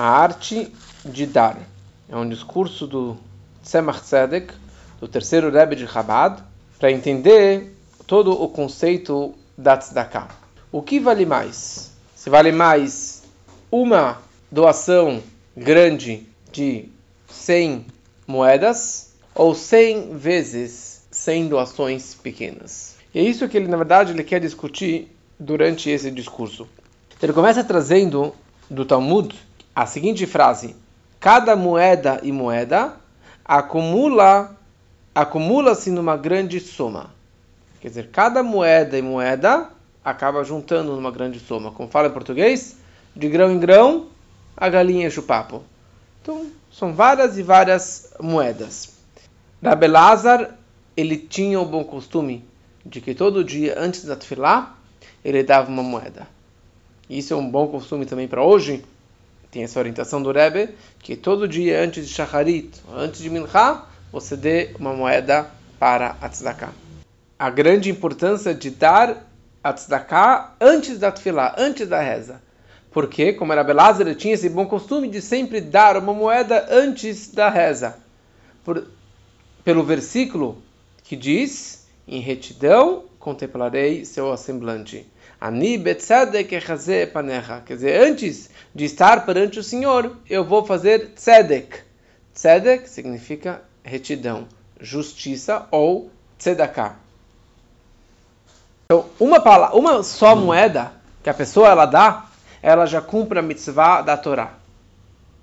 A arte de dar. É um discurso do Tzemach Tzedek, do terceiro Rebbe de Chabad, para entender todo o conceito da tzedakah. O que vale mais? Se vale mais uma doação grande de 100 moedas ou 100 vezes 100 doações pequenas? E é isso que ele, na verdade, ele quer discutir durante esse discurso. Ele começa trazendo do Talmud a seguinte frase: cada moeda e moeda acumula acumula-se numa grande soma. Quer dizer, cada moeda e moeda acaba juntando numa grande soma. Como fala em português, de grão em grão, a galinha enche o papo. Então, são várias e várias moedas. Rabelazar, ele tinha o bom costume de que todo dia, antes da tefilá, ele dava uma moeda. Isso é um bom costume também para hoje. Tem essa orientação do Rebbe, que todo dia antes de Shacharit, antes de Mincha, você dê uma moeda para a tzedakah. A grande importância de dar a tzedakah antes da tefilá, antes da reza. Porque, como era Belázar, ele tinha esse bom costume de sempre dar uma moeda antes da reza. Por, pelo versículo que diz, em retidão contemplarei seu semblante. Ani betzedek panecha. Quer dizer, antes de estar perante o Senhor, eu vou fazer tzedek. Tzedek significa retidão, justiça ou tzedakah. Então, uma, palavra, uma só moeda que a pessoa ela dá, ela já cumpre a mitzvah da Torá.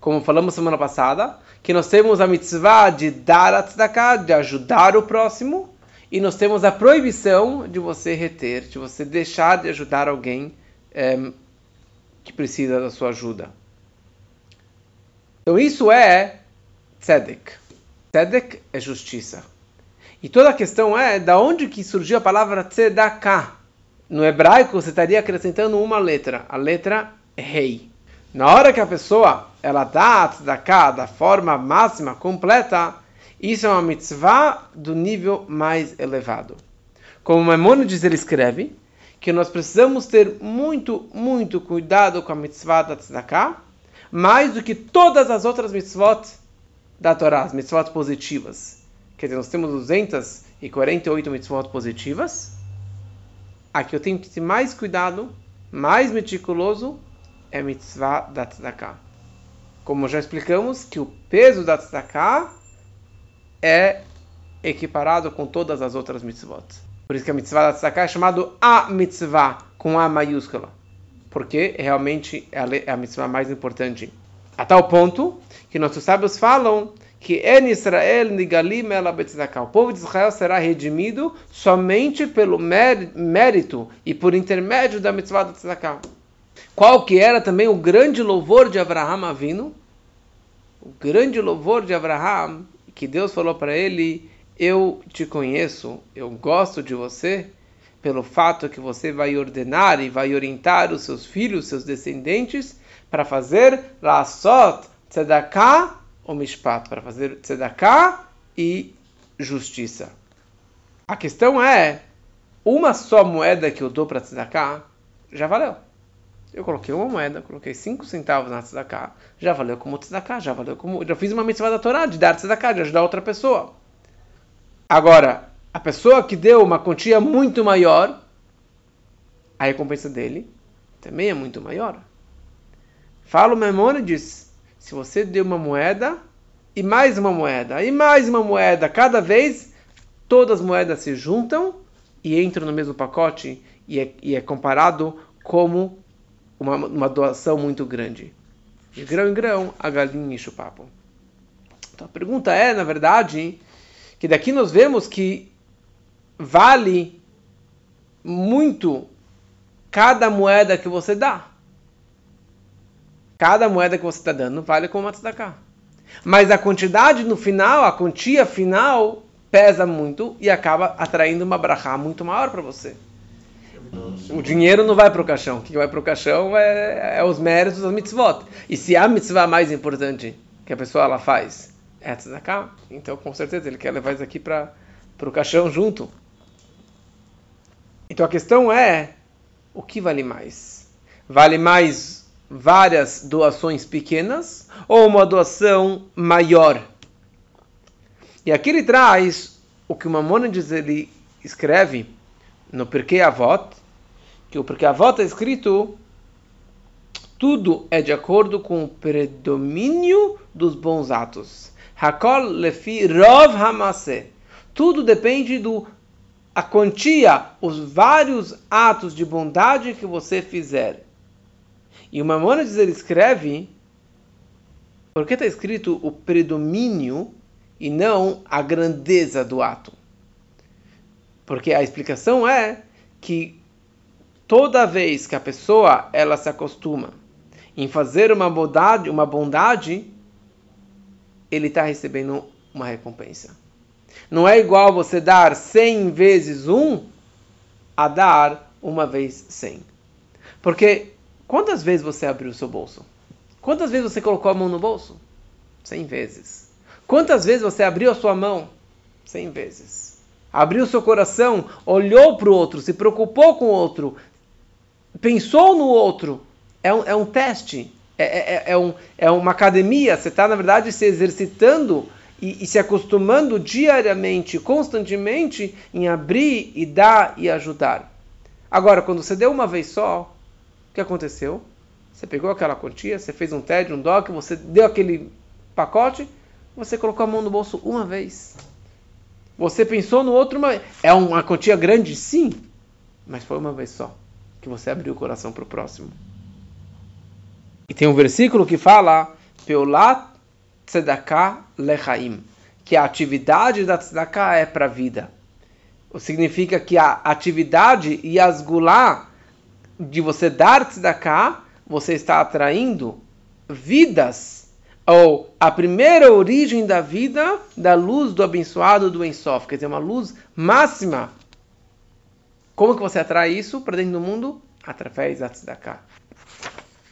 Como falamos semana passada, que nós temos a mitzvah de dar a tzedakah, de ajudar o próximo, e nós temos a proibição de você reter, de você deixar de ajudar alguém é, que precisa da sua ajuda. Então isso é tzedek. Tzedek é justiça. E toda a questão é da onde que surgiu a palavra tzedakah. No hebraico você estaria acrescentando uma letra, a letra rei. Na hora que a pessoa ela dá a tzedakah da forma máxima, completa, isso é uma mitzvah do nível mais elevado. Como Maimonides ele escreve, que nós precisamos ter muito, muito cuidado com a mitzvah da tzedakah, mais do que todas as outras mitzvot da Torá, as mitzvot positivas. Quer dizer, nós temos 248 mitzvot positivas. A que eu tenho que ter mais cuidado, mais meticuloso, é a mitzvah da tzedakah. Como já explicamos, que o peso da tzedakah é equiparado com todas as outras mitzvot. Por isso que a mitzvah da tzedakah é chamado a mitzvah, com A maiúscula. Porque realmente é a mitzvah mais importante. A tal ponto que nossos sábios falam que en Israel nigalim ela O povo de Israel será redimido somente pelo mérito e por intermédio da mitzvah da tzedakah. Qual que era também o grande louvor de Abraham Avino? O grande louvor de Abraham que Deus falou para ele: Eu te conheço, eu gosto de você, pelo fato que você vai ordenar e vai orientar os seus filhos, seus descendentes, para fazer Lasot, Tzedakah ou Mishpat, para fazer Tzedakah e justiça. A questão é: uma só moeda que eu dou para Tzedakah já valeu. Eu coloquei uma moeda, coloquei 5 centavos na tzedakah, já valeu como tzedakah, já valeu como... Já fiz uma mitzvah da Torá de dar tzedakah, de ajudar outra pessoa. Agora, a pessoa que deu uma quantia muito maior, a recompensa dele também é muito maior. Fala o Memônides, se você deu uma moeda, e mais uma moeda, e mais uma moeda, cada vez, todas as moedas se juntam e entram no mesmo pacote e é, e é comparado como uma, uma doação muito grande. De grão em grão, a galinha enche o papo. Então a pergunta é, na verdade, que daqui nós vemos que vale muito cada moeda que você dá. Cada moeda que você está dando vale como uma tzedakah. Mas a quantidade no final, a quantia final, pesa muito e acaba atraindo uma brachá muito maior para você. O dinheiro não vai para o caixão. O que vai para o caixão é, é, os méritos das mitzvot. E se a mitzvah mais importante que a pessoa ela faz é tzedakah, então com certeza ele quer levar isso aqui para o caixão junto. Então a questão é, o que vale mais? Vale mais várias doações pequenas ou uma doação maior. E aqui ele traz o que o Mamônides ele escreve no Porquê Avot, que o Porquê Avot é escrito tudo é de acordo com o predomínio dos bons atos. Hakol lefi rov hamase. Tudo depende do a quantia, os vários atos de bondade que você fizer. E o Mamônides ele escreve, porque está escrito o predomínio e não a grandeza do ato. Porque a explicação é que toda vez que a pessoa ela se acostuma em fazer uma bondade, uma bondade, ele está recebendo uma recompensa. Não é igual você dar 100 vezes um a dar uma vez 100. Porque quantas vezes você abriu o seu bolso? Quantas vezes você colocou a mão no bolso? 100 vezes. Quantas vezes você abriu a sua mão? 100 vezes. Abriu o seu coração, olhou para o outro, se preocupou com o outro, pensou no outro. É um, é um teste, é, é, é, é um, é uma academia. Você está, na verdade, se exercitando e, e, se acostumando diariamente, constantemente, em abrir e dar e ajudar. Agora, quando você deu uma vez só, o que aconteceu? Você pegou aquela quantia, você fez um TED, um DOC, você deu aquele pacote, você colocou a mão no bolso uma vez. Você pensou no outro, uma... é uma quantia grande, sim, mas foi uma vez só que você abriu o coração para o próximo. E tem um versículo que fala: Peulat tzedakah lechaim, que a atividade da tzedakah é para a vida. Significa que a atividade e as gulá de você dar tzedakah, você está atraindo vidas, ou a primeira origem da vida da luz do abençoado do Ensof, quer dizer, uma luz máxima. Como que você atrai isso para dentro do mundo? Através da tzedakah.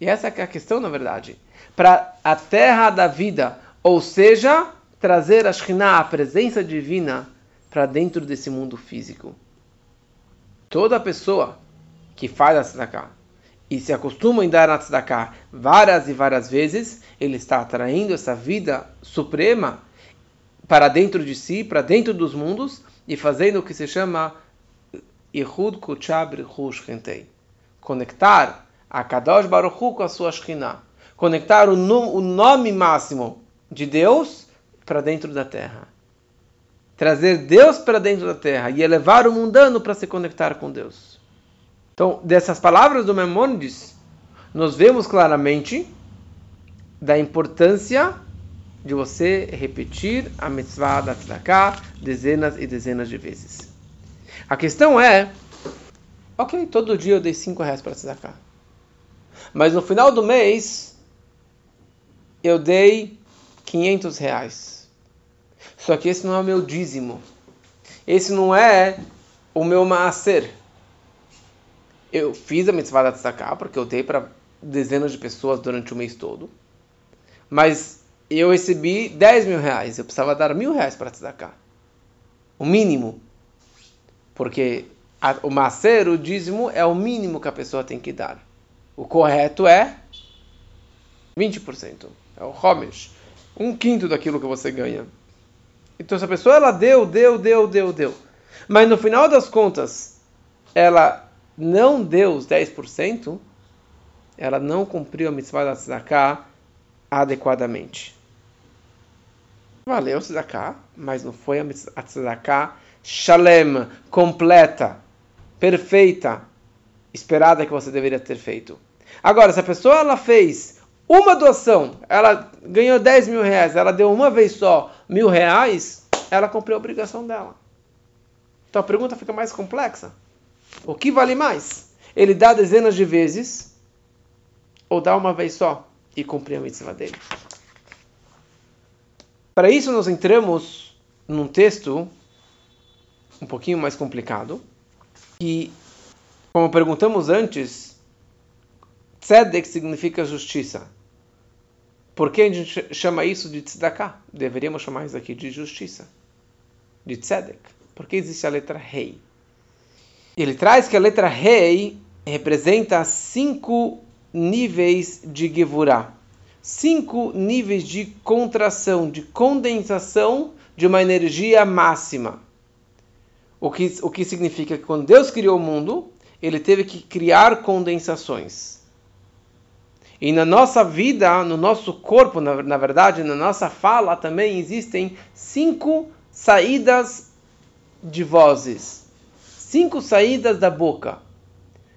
E essa é a questão, na verdade para a terra da vida, ou seja, trazer a Shekhinah, a presença divina, para dentro desse mundo físico. Toda pessoa que faz a tzedakah e se acostuma em dar a tzedakah várias e várias vezes, ele está atraindo essa vida suprema para dentro de si, para dentro dos mundos, e fazendo o que se chama Ihud Kuchab Conectar a Kadosh Baruch Hu com a sua Shekhinah conectar o, o nome máximo de Deus para dentro da terra. Trazer Deus para dentro da terra e elevar o mundano para se conectar com Deus. Então, dessas palavras do Memônides, nós vemos claramente da importância de você repetir a mitzvah da tzedakah dezenas e dezenas de vezes. A questão é, ok, todo dia eu dei cinco reais para tzedakah. Mas no final do mês, eu dei 500 reais. Só que esse não é o meu dízimo. Esse não é o meu maaser. Eu fiz a mitzvah da tzedakah porque eu dei para dezenas de pessoas durante o mês todo. Mas eu recebi 10 mil reais. Eu precisava dar mil reais para tzedakah. O mínimo. Porque a, o maaser, o dízimo, é o mínimo que a pessoa tem que dar. O correto é 20% é o Homesh, um quinto daquilo que você ganha. Então, essa pessoa ela deu, deu, deu, deu, deu. Mas no final das contas, ela não deu os 10%, ela não cumpriu a mitzvah da tzedakah adequadamente. Valeu a tzedakah, mas não foi a tzedakah shalem, completa, perfeita, esperada que você deveria ter feito. Agora, se a pessoa ela fez uma doação, ela ganhou 10 mil reais, ela deu uma vez só mil reais, ela cumpriu a obrigação dela. Então a pergunta fica mais complexa. O que vale mais? Ele dá dezenas de vezes ou dá uma vez só e cumprir a mitzvah dele? Para isso nós entramos num texto um pouquinho mais complicado, que, como perguntamos antes, tzedek significa justiça. Por que a gente chama isso de tzedakah? Deveríamos chamar isso aqui de justiça, de tzedek. Porque existe a letra rei. Ele traz que a letra rei representa cinco níveis de Gevurah. Cinco níveis de contração, de condensação de uma energia máxima. O que, o que significa que quando Deus criou o mundo, ele teve que criar condensações. E na nossa vida, no nosso corpo, na, na verdade, na nossa fala também existem cinco saídas de vozes, cinco saídas da boca.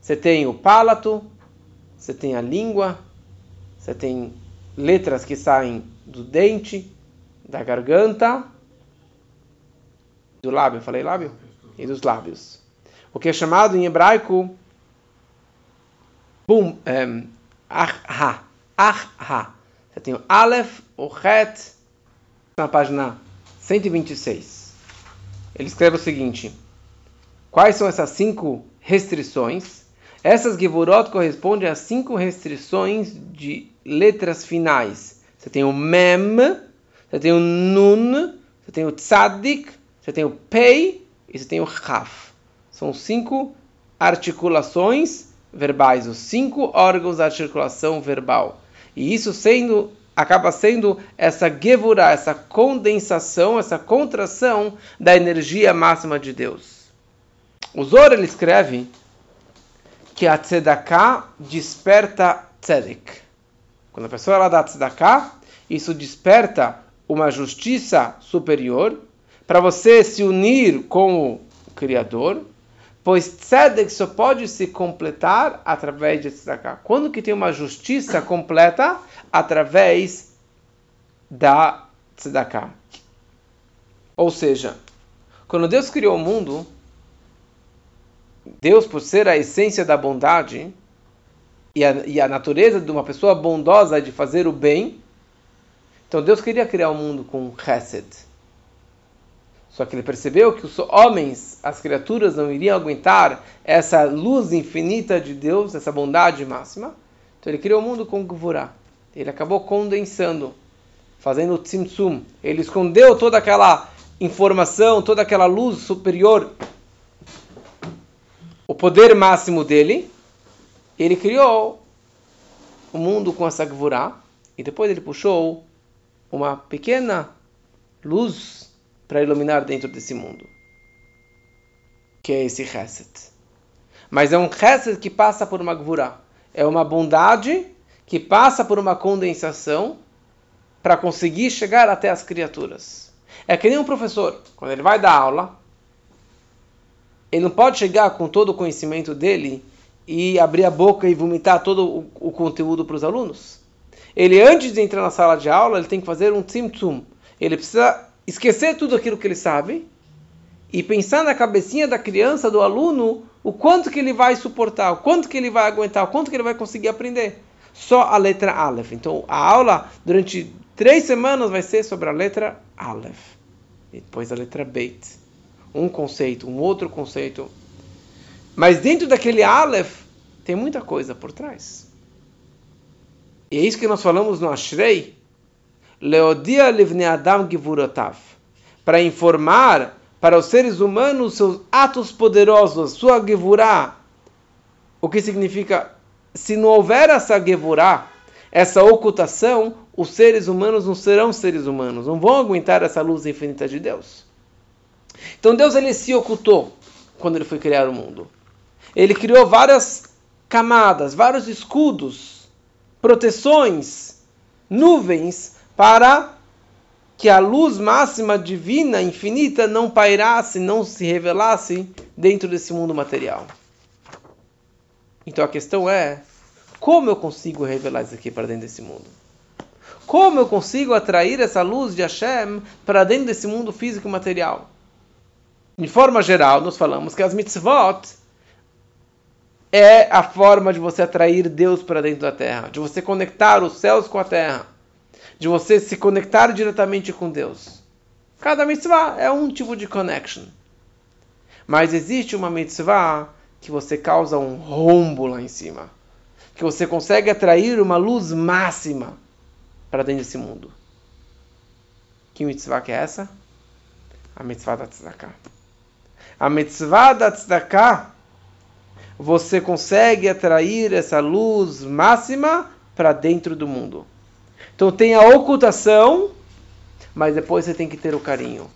Você tem o palato, você tem a língua, você tem letras que saem do dente, da garganta, do lábio, falei lábio? E dos lábios. O que é chamado em hebraico bum, um, ah-ha, ah-ha. Você tem o Aleph, o Het, na página 126. Ele escreve o seguinte: Quais são essas cinco restrições? Essas Gevurot correspondem às cinco restrições de letras finais. Você tem o Mem, você tem o Nun, você tem o Tzadik, você tem o Pei e você tem o Chaf. São cinco articulações verbais, os cinco órgãos da articulação verbal. E isso sendo acaba sendo essa gevura, essa condensação, essa contração da energia máxima de Deus. O Zor ele escreve que a tzedakah desperta tzedek. Quando a pessoa ela dá tzedakah, isso desperta uma justiça superior para você se unir com o Criador, pois tzedek só pode se completar através de tzedakah. Quando que tem uma justiça completa? Através da tzedakah. Ou seja, quando Deus criou o mundo, Deus, por ser a essência da bondade e a, e a natureza de uma pessoa bondosa de fazer o bem, então Deus queria criar o um mundo com chesed. Só que ele percebeu que os homens, as criaturas, não iriam aguentar essa luz infinita de Deus, essa bondade máxima. Então ele criou o mundo com gvurah. Ele acabou condensando, fazendo o tzimtzum. Ele escondeu toda aquela informação, toda aquela luz superior o poder máximo dele, ele criou o mundo com essa gvurá, e depois ele puxou uma pequena luz para iluminar dentro desse mundo, que é esse chesed. Mas é um chesed que passa por uma gvurá, é uma bondade que passa por uma condensação para conseguir chegar até as criaturas. É que nem um professor, quando ele vai dar aula, ele não pode chegar com todo o conhecimento dele e abrir a boca e vomitar todo o, o conteúdo para os alunos. Ele, antes de entrar na sala de aula, ele tem que fazer um tzimtzum. Ele precisa esquecer tudo aquilo que ele sabe e pensar na cabecinha da criança, do aluno, o quanto que ele vai suportar, o quanto que ele vai aguentar, o quanto que ele vai conseguir aprender. Só a letra Aleph. Então, a aula, durante três semanas, vai ser sobre a letra Aleph. E depois a letra Beit um conceito, um outro conceito. Mas dentro daquele Aleph tem muita coisa por trás. E é isso que nós falamos no Ashrei. Leodia livne Adam givurotav. Para informar para os seres humanos seus atos poderosos, sua gevurá. O que significa, se não houver essa gevurá, essa ocultação, os seres humanos não serão seres humanos, não vão aguentar essa luz infinita de Deus. Então Deus ele se ocultou quando ele foi criar o mundo. Ele criou várias camadas, vários escudos, proteções, nuvens para que a luz máxima divina, infinita, não pairasse, não se revelasse dentro desse mundo material. Então a questão é: como eu consigo revelar isso aqui para dentro desse mundo? Como eu consigo atrair essa luz de Hashem para dentro desse mundo físico e material? de forma geral, nós falamos que as mitzvot é a forma de você atrair Deus para dentro da terra, de você conectar os céus com a terra, de você se conectar diretamente com Deus. Cada mitzvah é um tipo de connection. Mas existe uma mitzvah que você causa um rombo lá em cima, que você consegue atrair uma luz máxima para dentro desse mundo. Que mitzvah que é essa? A mitzvah da tzedakah. A mitzvah da tzedakah, você consegue atrair essa luz máxima para dentro do mundo. Então tem a ocultação, mas depois você tem que ter o carinho.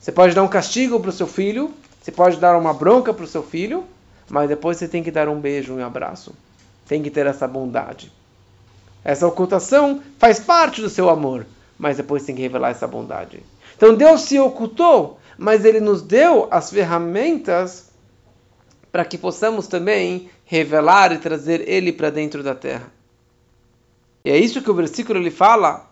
Você pode dar um castigo para o seu filho, você pode dar uma bronca para o seu filho, mas depois você tem que dar um beijo, um abraço. Tem que ter essa bondade. Essa ocultação faz parte do seu amor, mas depois tem que revelar essa bondade. Então Deus se ocultou, mas Ele nos deu as ferramentas para que possamos também revelar e trazer Ele para dentro da terra. E é isso que o versículo ele fala.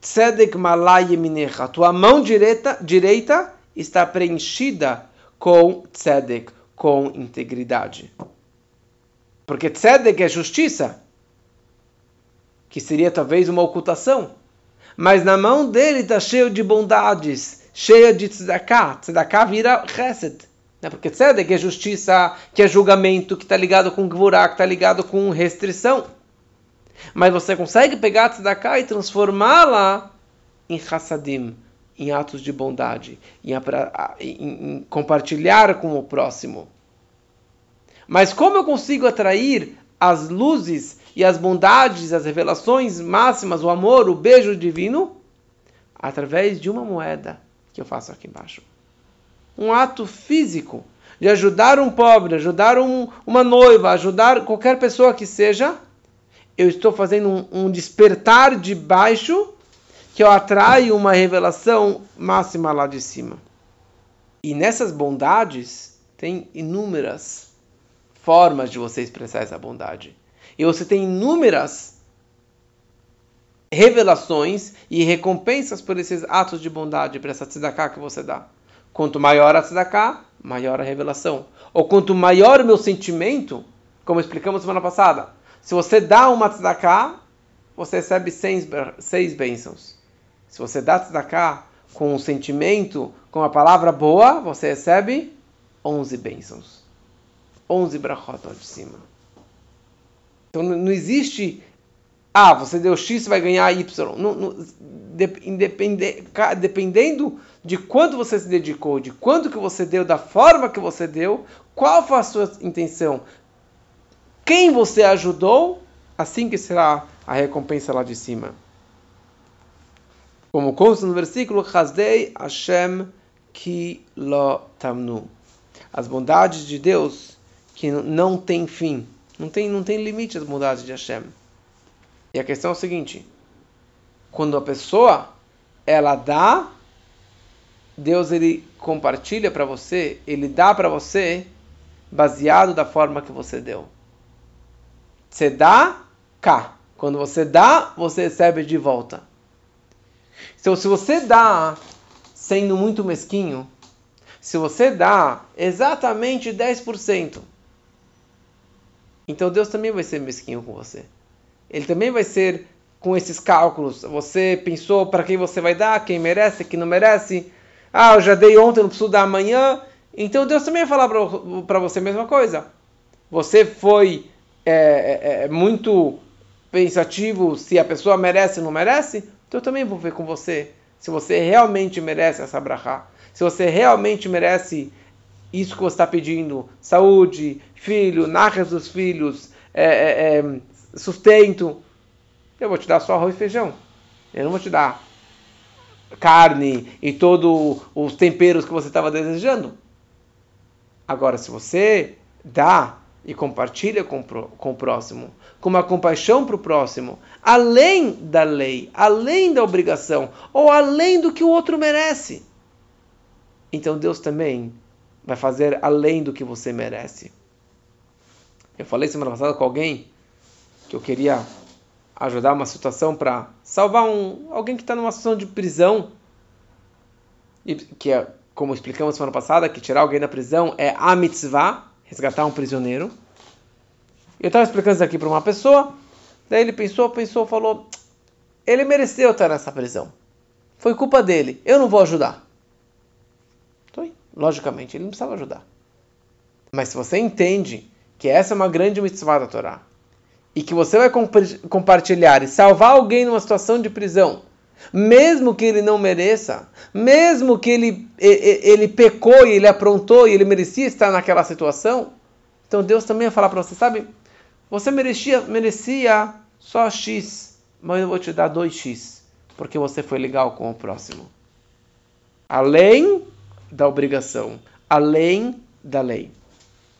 Tzedek malay yeminecha. Tua mão direita, direita está preenchida com tzedek, com integridade. Porque tzedek é justiça, que seria talvez uma ocultação. Mas na mão dele está cheio de bondades, cheia de tzedakah. Tzedakah vira chesed. Né? Porque tzedek é justiça, que é julgamento, que está ligado com gvurah, que está ligado com restrição. Mas você consegue pegar a tzedakah e transformá-la em hassadim, em atos de bondade, em, em, em compartilhar com o próximo. Mas como eu consigo atrair as luzes e as bondades, as revelações máximas, o amor, o beijo divino? Através de uma moeda que eu faço aqui embaixo. Um ato físico de ajudar um pobre, ajudar um, uma noiva, ajudar qualquer pessoa que seja eu estou fazendo um, um despertar de baixo que eu atraio uma revelação máxima lá de cima. E nessas bondades tem inúmeras formas de você expressar essa bondade. E você tem inúmeras revelações e recompensas por esses atos de bondade, por essa tzedakah que você dá. Quanto maior a tzedakah, maior a revelação. Ou quanto maior o meu sentimento, como explicamos semana passada, se você dá uma tzedakah, você recebe seis, seis bênçãos. Se você dá tzedakah com um sentimento, com a palavra boa, você recebe onze bênçãos. Onze brachot lá de cima. Então não existe, ah, você deu X, vai ganhar Y. Não, não, dependendo de quanto você se dedicou, de quanto que você deu, da forma que você deu, qual foi a sua intenção, quem você ajudou, assim que será a recompensa lá de cima. Como consta no versículo, Hazdei Hashem ki lo tamnu. As bondades de Deus que não tem fim, não tem, não tem limite as bondades de Hashem. E a questão é o seguinte: quando a pessoa ela dá, Deus ele compartilha para você, ele dá para você baseado da forma que você deu. Você dá cá. Quando você dá, você recebe de volta. Então, se você dá sendo muito mesquinho, se você dá exatamente 10%, então Deus também vai ser mesquinho com você. Ele também vai ser com esses cálculos. Você pensou para quem você vai dar, quem merece, quem não merece. Ah, eu já dei ontem, não preciso dar amanhã. Então Deus também vai falar para você a mesma coisa. Você foi é, é, é, muito pensativo se a pessoa merece ou não merece, então eu também vou ver com você se você realmente merece essa brachá, se você realmente merece isso que você está pedindo, saúde, filho, narras dos filhos, é, é, é, sustento, eu vou te dar só arroz e feijão. Eu não vou te dar carne e todos os temperos que você estava desejando. Agora, se você dá e compartilha com, com o próximo, com uma compaixão para o próximo, além da lei, além da obrigação, ou além do que o outro merece. Então Deus também vai fazer além do que você merece. Eu falei semana passada com alguém que eu queria ajudar uma situação para salvar um, alguém que está numa situação de prisão, e que é, como explicamos semana passada, que tirar alguém da prisão é a mitzvah, resgatar um prisioneiro. Eu estava explicando isso aqui para uma pessoa, daí ele pensou, pensou, falou: ele mereceu estar nessa prisão. Foi culpa dele, eu não vou ajudar. Então, logicamente, ele não precisava ajudar. Mas se você entende que essa é uma grande mitzvah da Torá, e que você vai comp compartilhar e salvar alguém numa situação de prisão, mesmo que ele não mereça, mesmo que ele, ele, pecou e ele aprontou e ele merecia estar naquela situação, Então Deus também ia falar para você, sabe? Você merecia, merecia só X, mas eu vou te dar 2X, porque você foi legal com o próximo. Além da obrigação, além da lei.